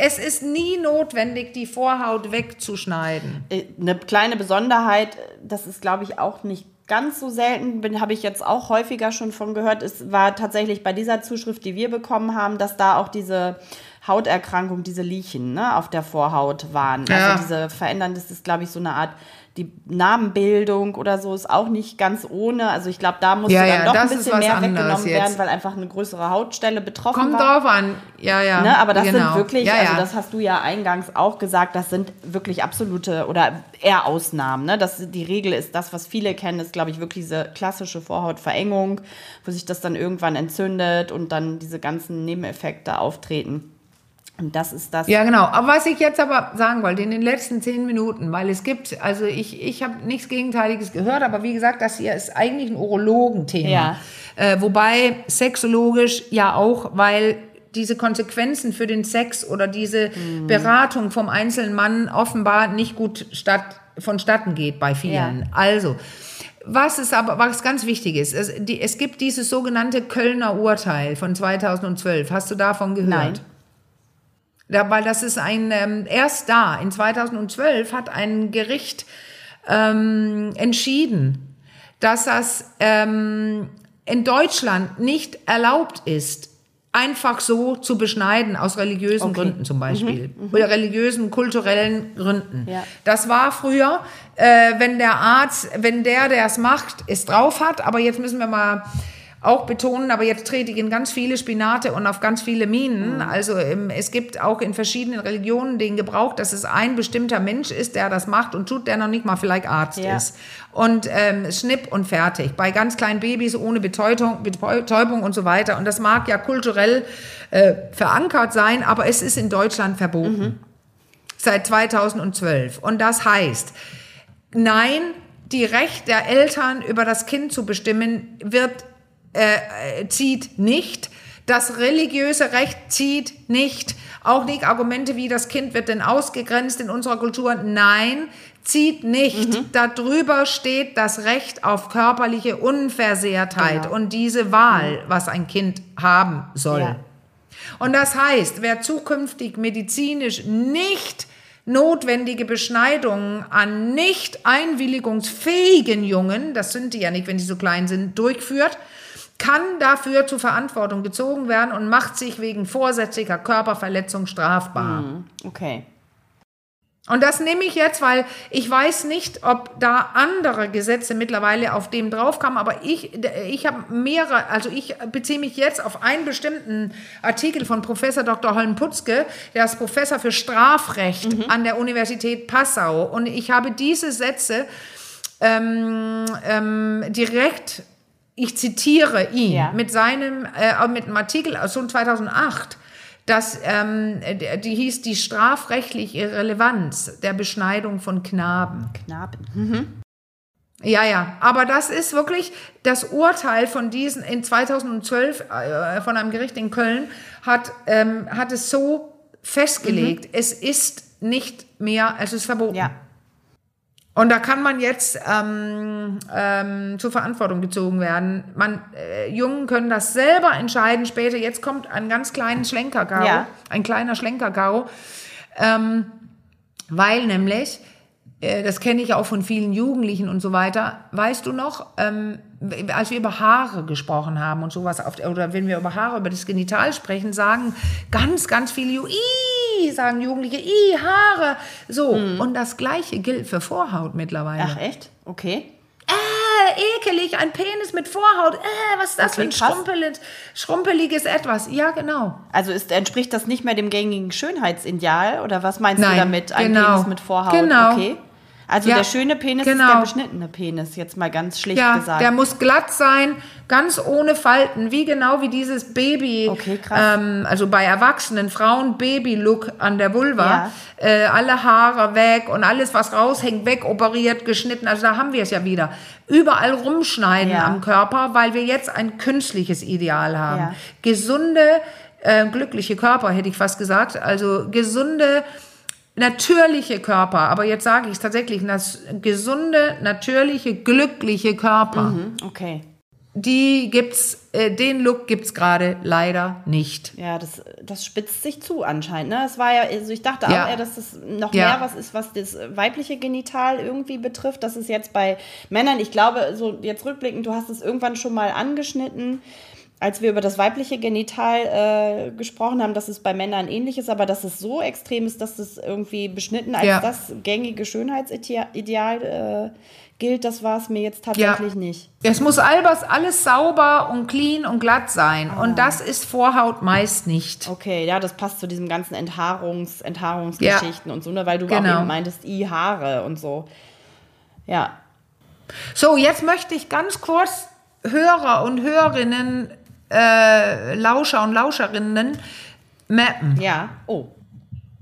Es ist nie notwendig, die Vorhaut wegzuschneiden. Äh, Eine kleine Besonderheit, das ist, glaube ich, auch nicht ganz so selten, bin habe ich jetzt auch häufiger schon von gehört. Es war tatsächlich bei dieser Zuschrift, die wir bekommen haben, dass da auch diese Hauterkrankung, diese Liechen ne, auf der Vorhaut waren. Ja. Also diese verändern, das ist, glaube ich, so eine Art, die Narbenbildung oder so ist auch nicht ganz ohne. Also ich glaube, da musste Ja, dann ja, doch ein bisschen mehr weggenommen jetzt. werden, weil einfach eine größere Hautstelle betroffen Kommt war. drauf an. Ja, ja. Ne, aber das genau. sind wirklich, ja, also das hast du ja eingangs auch gesagt, das sind wirklich absolute oder eher Ausnahmen. Ne? Das, die Regel ist das, was viele kennen, ist, glaube ich, wirklich diese klassische Vorhautverengung, wo sich das dann irgendwann entzündet und dann diese ganzen Nebeneffekte auftreten. Und das ist das. Ja, genau. Aber was ich jetzt aber sagen wollte, in den letzten zehn Minuten, weil es gibt, also ich, ich habe nichts Gegenteiliges gehört, aber wie gesagt, das hier ist eigentlich ein Urologenthema. Ja. Äh, wobei sexologisch ja auch, weil diese Konsequenzen für den Sex oder diese Mhm. Beratung vom einzelnen Mann offenbar nicht gut statt, vonstatten geht bei vielen. Ja. Also, was ist aber, was ganz wichtig ist, es, die, es gibt dieses sogenannte Kölner Urteil von 2012. Hast du davon gehört? Nein. Ja, weil das ist ein, ähm, erst da, in 2012 hat ein Gericht ähm, entschieden, dass das ähm, in Deutschland nicht erlaubt ist, einfach so zu beschneiden, aus religiösen Okay. Gründen zum Beispiel. Oder religiösen, kulturellen Gründen. Ja. Das war früher, äh, wenn der Arzt, wenn der, der es macht, es drauf hat, aber jetzt müssen wir mal auch betonen, aber jetzt trete ich in ganz viele Spinate und auf ganz viele Minen. Also ähm, es gibt auch in verschiedenen Religionen den Gebrauch, dass es ein bestimmter Mensch ist, der das macht und tut, der noch nicht mal vielleicht Arzt Ja. ist. Und ähm, schnipp und fertig. Bei ganz kleinen Babys ohne Betäubung, Betäubung und so weiter. Und das mag ja kulturell äh, verankert sein, aber es ist in Deutschland verboten. Seit 2012. Und das heißt, nein, die Recht der Eltern über das Kind zu bestimmen wird äh, äh, zieht nicht. Das religiöse Recht zieht nicht. Auch nicht Argumente wie das Kind wird denn ausgegrenzt in unserer Kultur. Nein, zieht nicht. Darüber steht das Recht auf körperliche Unversehrtheit Genau. und diese Wahl, was ein Kind haben soll. Ja. Und das heißt, wer zukünftig medizinisch nicht notwendige Beschneidungen an nicht einwilligungsfähigen Jungen, das sind die ja nicht, wenn die so klein sind, durchführt, kann dafür zur Verantwortung gezogen werden und macht sich wegen vorsätzlicher Körperverletzung strafbar. Okay. Und das nehme ich jetzt, weil ich weiß nicht, ob da andere Gesetze mittlerweile auf dem draufkamen, aber ich, ich habe mehrere, also ich beziehe mich jetzt auf einen bestimmten Artikel von Professor Dr. Holm-Putzke, der ist Professor für Strafrecht an der Universität Passau. Und ich habe diese Sätze ähm, ähm, direkt, ich zitiere ihn Ja. mit seinem, äh, mit einem Artikel aus so 2008 das, ähm, die hieß die strafrechtliche Relevanz der Beschneidung von Knaben. Knaben. Ja, ja, aber das ist wirklich das Urteil von diesen in 2012 äh, von einem Gericht in Köln hat, ähm, hat es so festgelegt, es ist nicht mehr, es ist verboten. Ja. Und da kann man jetzt ähm, ähm, zur Verantwortung gezogen werden. Man, äh, Jungen können das selber entscheiden später. Jetzt kommt ein ganz kleinen Schlenkerkau, Ja. ein kleiner Schlenkerkau, ähm, weil nämlich das kenne ich auch von vielen Jugendlichen und so weiter. Weißt du noch, ähm, als wir über Haare gesprochen haben und sowas, auf, oder wenn wir über Haare, über das Genital sprechen, sagen ganz, ganz viele, Ju sagen Jugendliche, i Haare. So, und das Gleiche gilt für Vorhaut mittlerweile. Ach, echt? Okay. Äh, ekelig, ein Penis mit Vorhaut. Äh, was ist das Okay, für ein krass. schrumpeliges, schrumpeliges Etwas? Ja, genau. Also ist, entspricht das nicht mehr dem gängigen Schönheitsideal? Oder was meinst Nein, du damit? Ein genau. Penis mit Vorhaut? Genau. Okay. Also Ja, der schöne Penis ist genau. der beschnittene Penis, jetzt mal ganz schlicht Ja, gesagt. der muss glatt sein, ganz ohne Falten, wie genau wie dieses Baby, Okay, krass. ähm, also bei erwachsenen Frauen Baby-Look an der Vulva, Ja. äh, alle Haare weg und alles, was raushängt, weg, operiert, geschnitten, also da haben wir es ja wieder. Überall rumschneiden Ja. am Körper, weil wir jetzt ein künstliches Ideal haben. Gesunde, äh, glückliche Körper, hätte ich fast gesagt, also gesunde, natürliche Körper, aber jetzt sage ich es tatsächlich, das gesunde, natürliche, glückliche Körper, Mhm, okay. die gibt's, äh, den Look gibt's gerade leider nicht. Ja, das, das spitzt sich zu anscheinend. Ne? Es war ja, also ich dachte Ja. auch eher, dass das noch Ja. mehr was ist, was das weibliche Genital irgendwie betrifft. Das ist jetzt bei Männern, ich glaube, so jetzt rückblickend, du hast es irgendwann schon mal angeschnitten, als wir über das weibliche Genital äh, gesprochen haben, dass es bei Männern ähnlich ist, aber dass es so extrem ist, dass es irgendwie beschnitten als Ja. das gängige Schönheitsideal äh, gilt, das war es mir jetzt tatsächlich nicht. Es muss albers alles sauber und clean und glatt sein. Und das ist Vorhaut meist nicht. Okay, ja, das passt zu diesem ganzen Enthaarungs, Enthaarungsgeschichten und so, ne, weil du auch Genau. eben meintest, i Haare und so. Ja, So, jetzt möchte ich ganz kurz Hörer und Hörerinnen, äh, Lauscher und Lauscherinnen mappen. ja. Oh,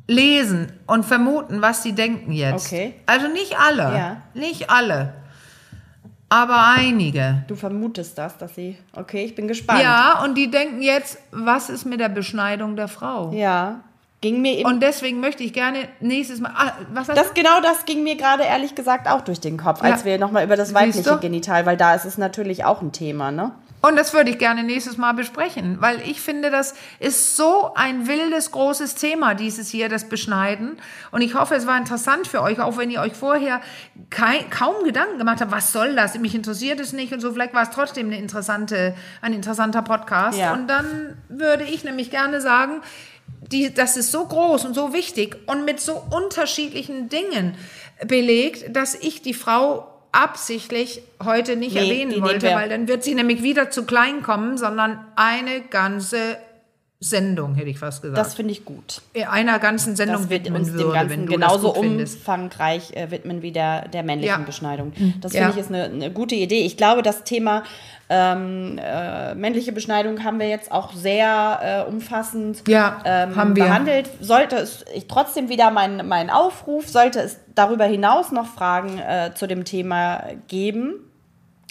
lesen und vermuten, was sie denken jetzt. Okay. Also nicht alle, Ja. nicht alle, aber einige. du vermutest das, dass sie. Okay, ich bin gespannt. Ja, und die denken jetzt, was ist mit der Beschneidung der Frau? Ja. Ging mir eben. Und deswegen möchte ich gerne nächstes Mal. Ah, was das genau das ging mir gerade ehrlich gesagt auch durch den Kopf, als Ja. wir nochmal über das weibliche? Genital, weil da ist es natürlich auch ein Thema, ne? Und das würde ich gerne nächstes Mal besprechen, weil ich finde, das ist so ein wildes, großes Thema, dieses hier, das Beschneiden. Und ich hoffe, es war interessant für euch, auch wenn ihr euch vorher kei- kaum Gedanken gemacht habt, was soll das? Mich interessiert es nicht und so. Vielleicht war es trotzdem eine interessante, ein interessanter Podcast. Ja. Und dann würde ich nämlich gerne sagen, die, das ist so groß und so wichtig und mit so unterschiedlichen Dingen belegt, dass ich die Frau absichtlich heute nicht Nee, erwähnen wollte, weil dann wird sie nämlich wieder zu klein kommen, sondern eine ganze Sendung, hätte ich fast gesagt. Das finde ich gut. einer ganzen Sendung Das wird widmen uns dem würde, wenn Ganzen genauso das umfangreich äh, widmen wie der, der männlichen Ja. Beschneidung. Das Ja. finde ich ist eine, eine gute Idee. Ich glaube, das Thema ähm, äh, männliche Beschneidung haben wir jetzt auch sehr äh, umfassend Ja, ähm, haben wir. behandelt. Sollte es ich, trotzdem wieder mein, mein Aufruf, sollte es darüber hinaus noch Fragen äh, zu dem Thema geben,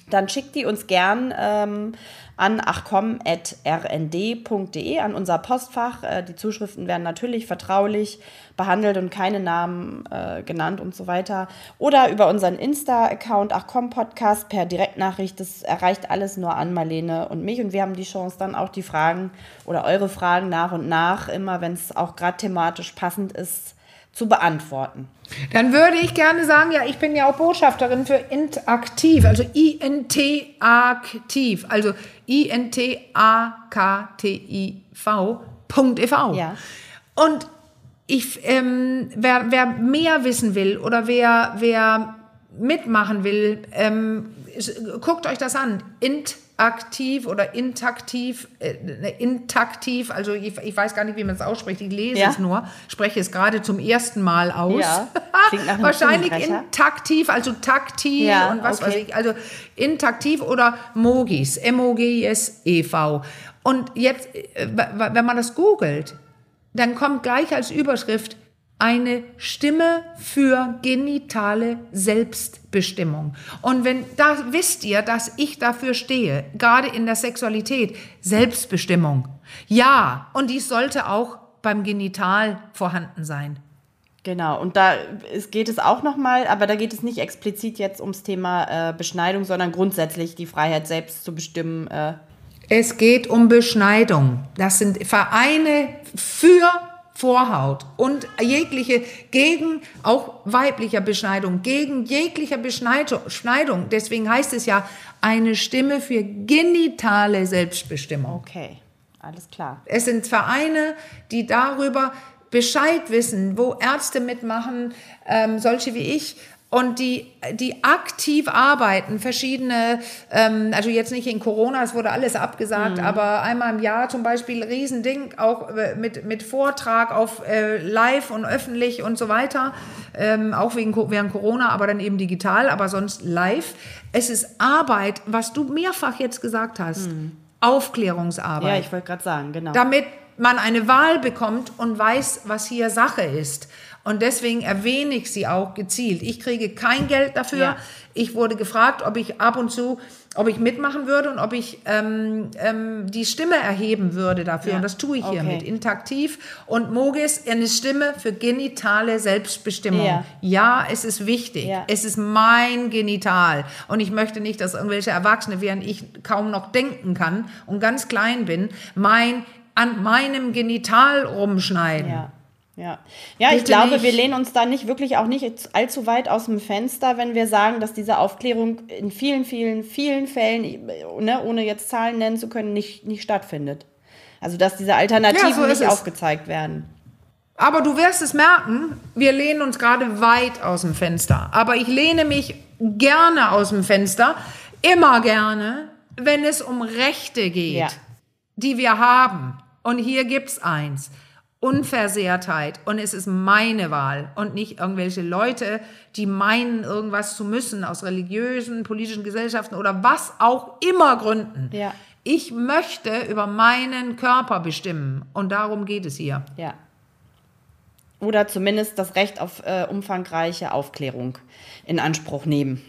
dann schickt die uns gern ähm, an achcom.rnd.de, an unser Postfach. Äh, die Zuschriften werden natürlich vertraulich behandelt und keine Namen äh, genannt und so weiter. Oder über unseren Insta-Account Achcom Podcast per Direktnachricht. Das erreicht alles nur an Marlene und mich. Und wir haben die Chance, dann auch die Fragen oder eure Fragen nach und nach, immer wenn es auch gerade thematisch passend ist, zu beantworten. Dann würde ich gerne sagen, ja, ich bin ja auch Botschafterin für Intaktiv, also I-N-T-Aktiv, also I-N-T-A-K-T-I-V.ev. Ja. Und ich, ähm, wer, wer mehr wissen will oder wer, wer mitmachen will, ähm, guckt euch das an. Intaktiv oder intaktiv, äh, intaktiv, also ich, ich weiß gar nicht, wie man es ausspricht, ich lese Ja. es nur, spreche es gerade zum ersten Mal aus. Ja, [LAUGHS] Wahrscheinlich intaktiv, also taktil Ja, und was okay. weiß ich. Also intaktiv oder Mogis, M-O-G-I-S-E-V. Und jetzt, äh, wenn man das googelt, dann kommt gleich als Überschrift eine Stimme für genitale Selbstbestimmung. Und wenn da wisst ihr, dass ich dafür stehe, gerade in der Sexualität, Selbstbestimmung. Ja, und dies sollte auch beim Genital vorhanden sein. Genau, und da geht es auch nochmal, aber da geht es nicht explizit jetzt ums Thema äh, Beschneidung, sondern grundsätzlich die Freiheit selbst zu bestimmen. Äh, Es geht um Beschneidung. Das sind Vereine für Vorhaut und jegliche gegen auch weiblicher Beschneidung, gegen jeglicher Beschneidung. Deswegen heißt es ja eine Stimme für genitale Selbstbestimmung. Okay, alles klar. Es sind Vereine, die darüber Bescheid wissen, wo Ärzte mitmachen, ähm, solche wie ich, und die, die aktiv arbeiten, verschiedene, ähm, also jetzt nicht in Corona, es wurde alles abgesagt, mhm. aber einmal im Jahr zum Beispiel Riesending, auch äh, mit, mit Vortrag auf äh, live und öffentlich und so weiter, ähm, auch wegen, während Corona, aber dann eben digital, aber sonst live. Es ist Arbeit, was du mehrfach jetzt gesagt hast, mhm. Aufklärungsarbeit. Ja, ich wollte gerade sagen, genau. Damit man eine Wahl bekommt und weiß, was hier Sache ist. Und deswegen erwähne ich sie auch gezielt. Ich kriege kein Geld dafür. Ja. Ich wurde gefragt, ob ich ab und zu, ob ich mitmachen würde und ob ich ähm, ähm, die Stimme erheben würde dafür. Ja. Und das tue ich okay. hiermit. Interaktiv. Und Mogis, eine Stimme für genitale Selbstbestimmung. Ja, ja es ist wichtig. Es ist mein Genital. Und ich möchte nicht, dass irgendwelche Erwachsene, während ich kaum noch denken kann und ganz klein bin, mein an meinem Genital rumschneiden. Ja. Ja, ja ich glaube, nicht. wir lehnen uns da nicht wirklich auch nicht allzu weit aus dem Fenster, wenn wir sagen, dass diese Aufklärung in vielen, vielen, vielen Fällen, ne, ohne jetzt Zahlen nennen zu können, nicht, nicht stattfindet. Also dass diese Alternativen ja, so nicht aufgezeigt werden. Aber du wirst es merken, wir lehnen uns gerade weit aus dem Fenster. Aber ich lehne mich gerne aus dem Fenster, immer gerne, wenn es um Rechte geht, ja. die wir haben. Und hier gibt es eins. Unversehrtheit und es ist meine Wahl und nicht irgendwelche Leute, die meinen, irgendwas zu müssen aus religiösen, politischen Gesellschaften oder was auch immer Gründen. Ja. Ich möchte über meinen Körper bestimmen und darum geht es hier. Ja. Oder zumindest das Recht auf äh, umfangreiche Aufklärung in Anspruch nehmen.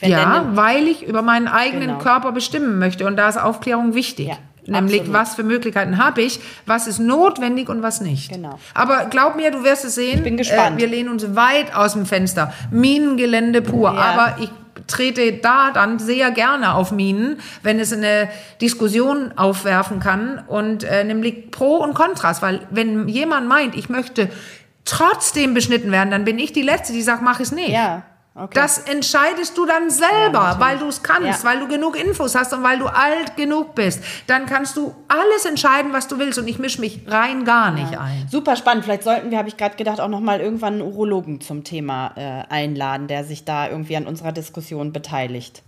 Wenn ja, weil ich über meinen eigenen genau. Körper bestimmen möchte und da ist Aufklärung wichtig. Ja. Nämlich, Absolut. was für Möglichkeiten habe ich, was ist notwendig und was nicht. Genau. Aber glaub mir, du wirst es sehen. Ich bin gespannt. Äh, wir lehnen uns weit aus dem Fenster. Minengelände pur. Ja. Aber ich trete da dann sehr gerne auf Minen, wenn es eine Diskussion aufwerfen kann und äh, nämlich Pro und Kontras. Weil wenn jemand meint, ich möchte trotzdem beschnitten werden, dann bin ich die Letzte, die sagt, mach es nicht. Ja. Okay. Das entscheidest du dann selber, ja, weil du es kannst, ja. weil du genug Infos hast und weil du alt genug bist. Dann kannst du alles entscheiden, was du willst und ich mische mich rein gar nicht ja. ein. Super spannend. Vielleicht sollten wir, habe ich gerade gedacht, auch noch mal irgendwann einen Urologen zum Thema äh, einladen, der sich da irgendwie an unserer Diskussion beteiligt.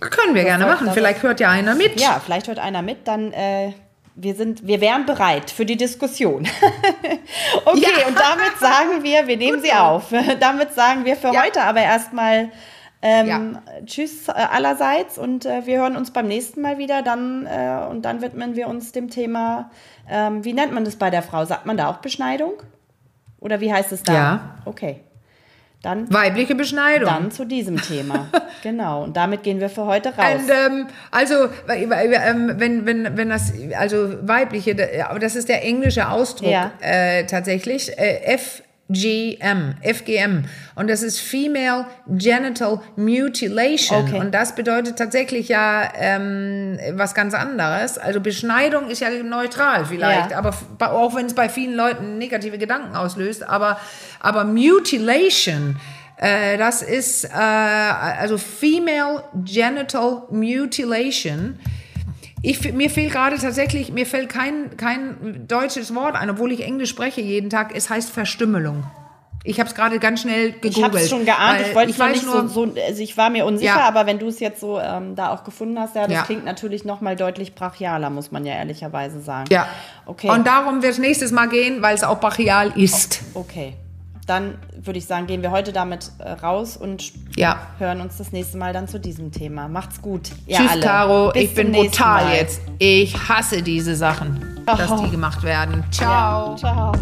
Können wir das gerne machen. Vielleicht hört ja einer mit. Ja, vielleicht hört einer mit. Dann äh, wir sind, wir wären bereit für die Diskussion. [LAUGHS] okay, ja. und damit sagen wir, wir nehmen Gut sie auf. [LAUGHS] damit sagen wir für ja. heute aber erstmal ähm, ja. Tschüss äh, allerseits und äh, wir hören uns beim nächsten Mal wieder. Dann äh, und dann widmen wir uns dem Thema. Ähm, wie nennt man das bei der Frau? Sagt man da auch Beschneidung? Oder wie heißt es da? Ja. Okay. Dann, Weibliche Beschneidung. Dann zu diesem Thema. [LAUGHS] genau. Und damit gehen wir für heute raus. Und, ähm, also, ähm, wenn, wenn, wenn das, also weibliche, aber das ist der englische Ausdruck ja. äh, tatsächlich. Äh, F FGM, FGM. Und das ist Female Genital Mutilation. Okay. Und das bedeutet tatsächlich ja ähm, was ganz anderes. Also Beschneidung ist ja neutral vielleicht, ja. aber auch wenn es bei vielen Leuten negative Gedanken auslöst. Aber, aber Mutilation, äh, das ist äh, also Female Genital Mutilation ich, mir fehlt gerade tatsächlich, mir fällt kein, kein deutsches Wort ein, obwohl ich Englisch spreche jeden Tag. Es heißt Verstümmelung. Ich habe es gerade ganz schnell gegoogelt. Ich habe es schon geahnt. Ich wollte es nicht nur, so, so, also ich war mir unsicher, ja. aber wenn du es jetzt so ähm, da auch gefunden hast, ja, das ja. klingt natürlich noch mal deutlich brachialer, muss man ja ehrlicherweise sagen. Ja. Okay. Und darum wird es nächstes Mal gehen, weil es auch brachial ist. Okay dann würde ich sagen, gehen wir heute damit äh, raus und ja. hören uns das nächste Mal dann zu diesem Thema. Macht's gut. Tschüss, alle. Caro. Bis ich bin brutal jetzt. Ich hasse diese Sachen, oh. dass die gemacht werden. Ciao. Ja, ciao.